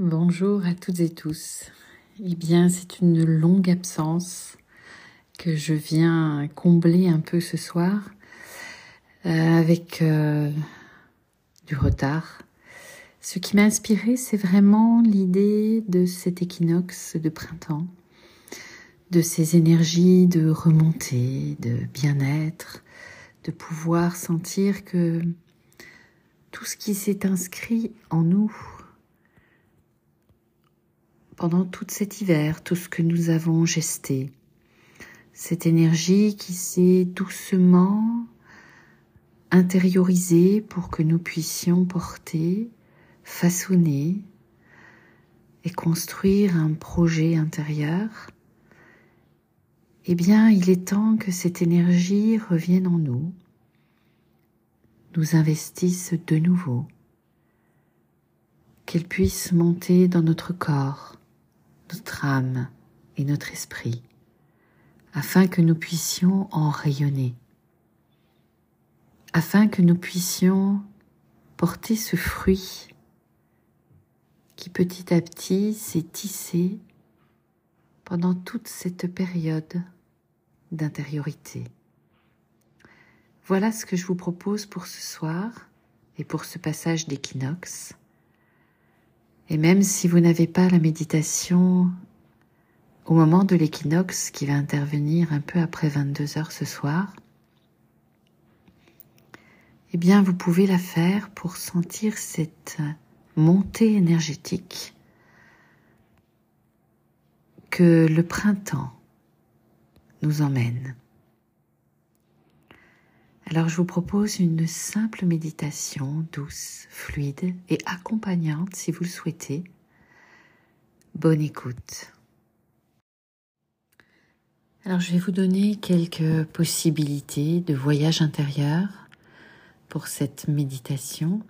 Bonjour à toutes et tous. Eh bien, c'est une longue absence que je viens combler un peu ce soir euh, avec euh, du retard. Ce qui m'a inspiré, c'est vraiment l'idée de cet équinoxe de printemps, de ces énergies de remontée, de bien-être, de pouvoir sentir que tout ce qui s'est inscrit en nous pendant tout cet hiver, tout ce que nous avons gesté, cette énergie qui s'est doucement intériorisée pour que nous puissions porter, façonner et construire un projet intérieur, eh bien, il est temps que cette énergie revienne en nous, nous investisse de nouveau, qu'elle puisse monter dans notre corps, notre âme et notre esprit, afin que nous puissions en rayonner, afin que nous puissions porter ce fruit qui petit à petit s'est tissé pendant toute cette période d'intériorité. Voilà ce que je vous propose pour ce soir et pour ce passage d'équinoxe. Et même si vous n'avez pas la méditation au moment de l'équinoxe qui va intervenir un peu après 22 heures ce soir, eh bien vous pouvez la faire pour sentir cette montée énergétique que le printemps nous emmène. Alors je vous propose une simple méditation douce, fluide et accompagnante si vous le souhaitez. Bonne écoute. Alors je vais vous donner quelques possibilités de voyage intérieur pour cette méditation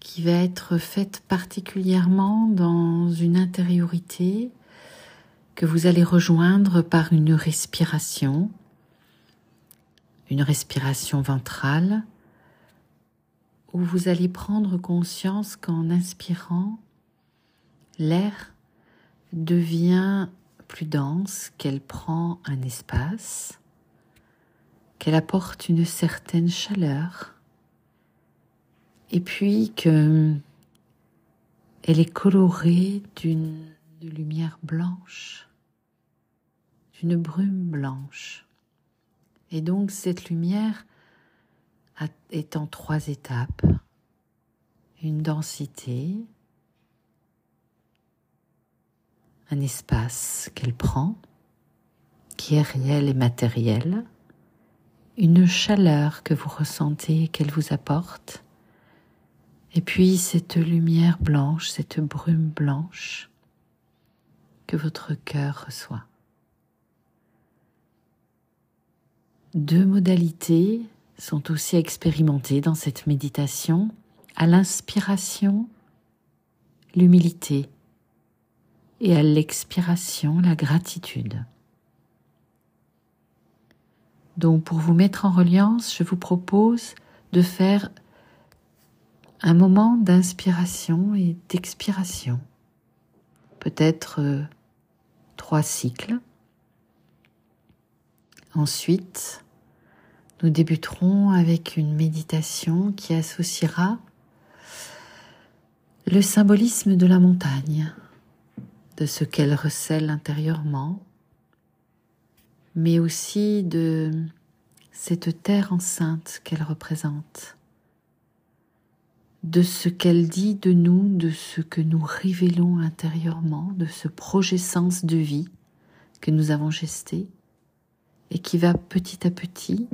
qui va être faite particulièrement dans une intériorité que vous allez rejoindre par une respiration une respiration ventrale où vous allez prendre conscience qu'en inspirant, l'air devient plus dense, qu'elle prend un espace, qu'elle apporte une certaine chaleur, et puis que elle est colorée d'une lumière blanche, d'une brume blanche. Et donc cette lumière est en trois étapes. Une densité, un espace qu'elle prend, qui est réel et matériel, une chaleur que vous ressentez qu'elle vous apporte, et puis cette lumière blanche, cette brume blanche que votre cœur reçoit. Deux modalités sont aussi expérimentées dans cette méditation. À l'inspiration, l'humilité et à l'expiration, la gratitude. Donc pour vous mettre en reliance, je vous propose de faire un moment d'inspiration et d'expiration. Peut-être euh, trois cycles. Ensuite, nous débuterons avec une méditation qui associera le symbolisme de la montagne, de ce qu'elle recèle intérieurement, mais aussi de cette terre enceinte qu'elle représente, de ce qu'elle dit de nous, de ce que nous révélons intérieurement, de ce projet sens de vie que nous avons gesté et qui va petit à petit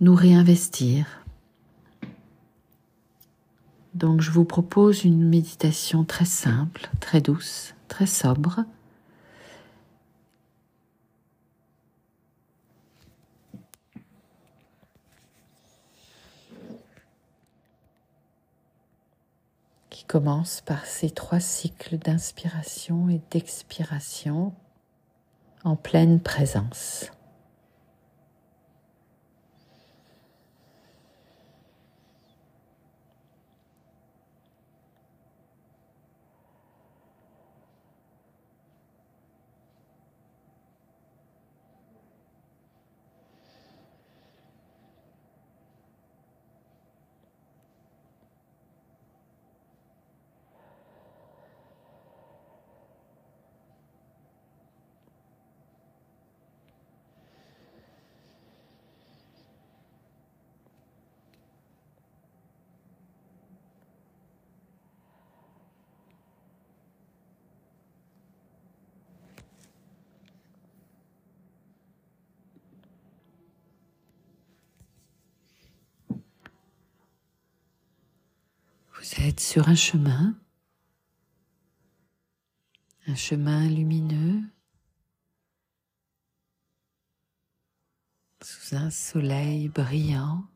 nous réinvestir. Donc je vous propose une méditation très simple, très douce, très sobre. qui commence par ces trois cycles d'inspiration et d'expiration en pleine présence. Vous êtes sur un chemin, un chemin lumineux, sous un soleil brillant,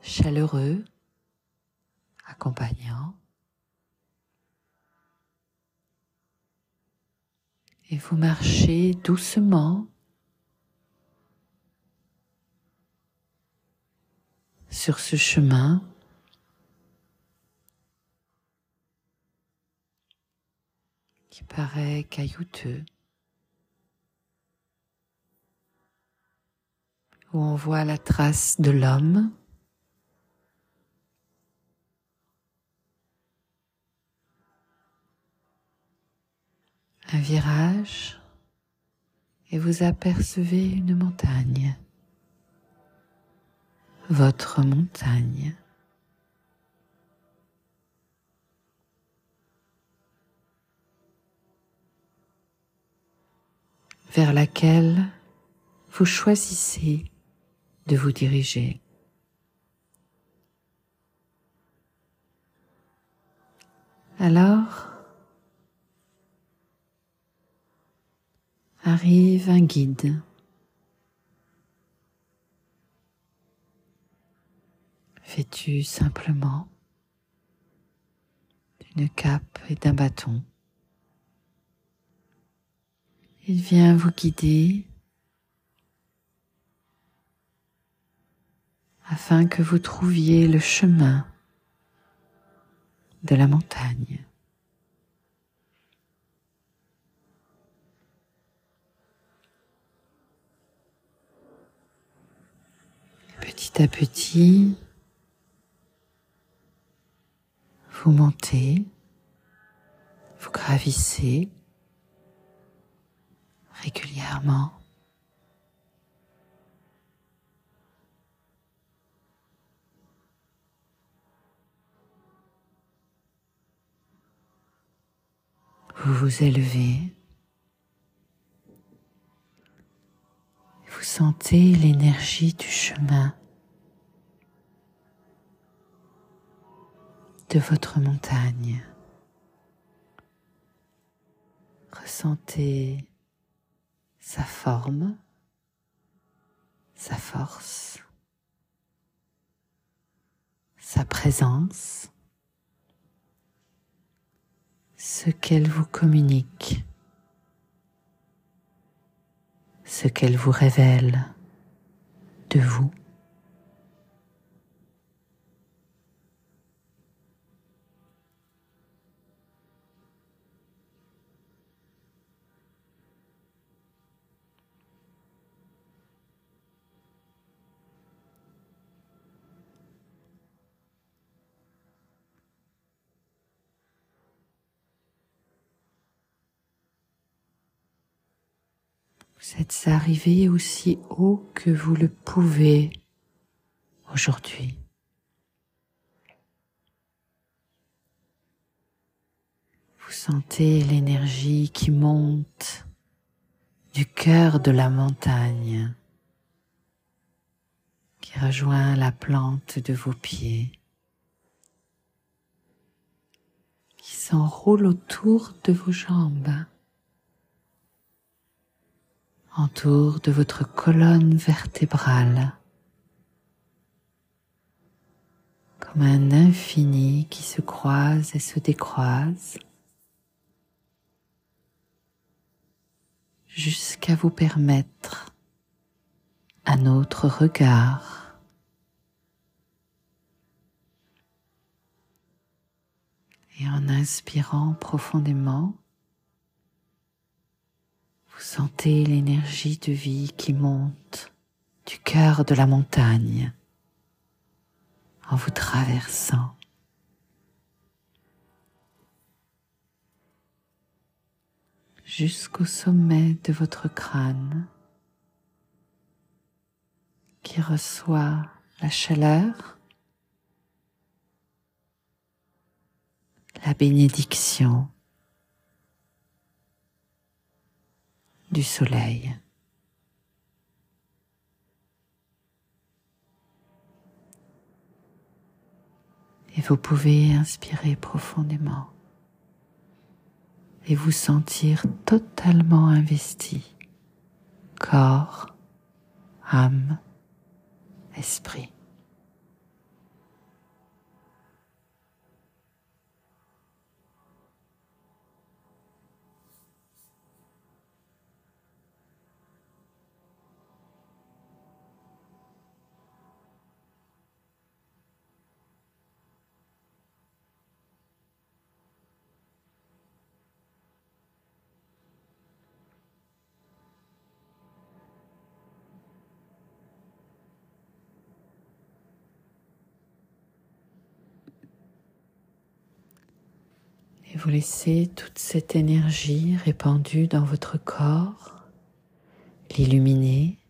chaleureux, accompagnant. Et vous marchez doucement. Sur ce chemin paraît caillouteux, où on voit la trace de l'homme. Un virage. Et vous apercevez une montagne, votre montagne. Vers laquelle vous choisissez de vous diriger. Alors, arrive un guide. Vêtu simplement d'une cape et d'un bâton. Il vient vous guider afin que vous trouviez le chemin de la montagne. Petit à petit, vous montez, vous gravissez Vous vous élevez. Vous sentez l'énergie du chemin de votre montagne. Ressentez sa forme, sa force, sa présence, ce qu'elle vous communique, ce qu'elle vous révèle de vous. Vous êtes arrivé aussi haut que vous le pouvez aujourd'hui. Vous sentez l'énergie qui monte du cœur de la montagne, qui rejoint la plante de vos pieds, qui s'enroule autour de vos jambes entoure de votre colonne vertébrale comme un infini qui se croise et se décroise jusqu'à vous permettre un autre regard. Et en inspirant profondément, vous sentez l'énergie de vie qui monte du cœur de la montagne en vous traversant. jusqu'au sommet de votre crâne qui reçoit la chaleur, la bénédiction du soleil. Et vous pouvez inspirer profondément et vous sentir totalement investi, corps, âme, esprit. Vous laissez toute cette énergie répandue dans votre corps l'illuminer,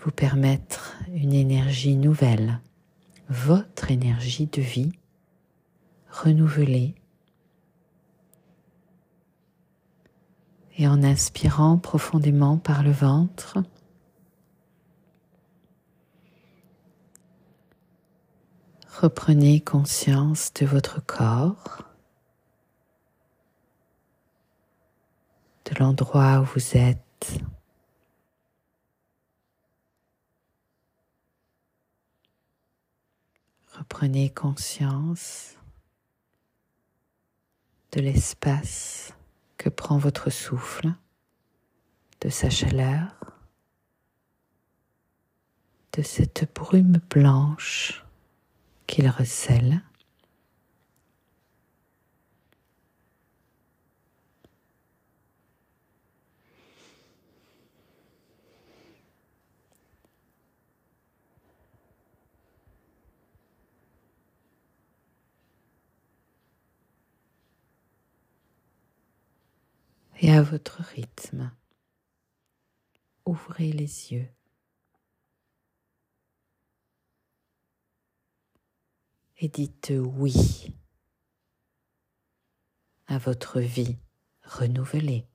vous permettre une énergie nouvelle, votre énergie de vie renouvelée. Et en inspirant profondément par le ventre, Reprenez conscience de votre corps, de l'endroit où vous êtes. Reprenez conscience de l'espace que prend votre souffle, de sa chaleur, de cette brume blanche qu'il recèle. Et à votre rythme, ouvrez les yeux. Et dites oui à votre vie renouvelée.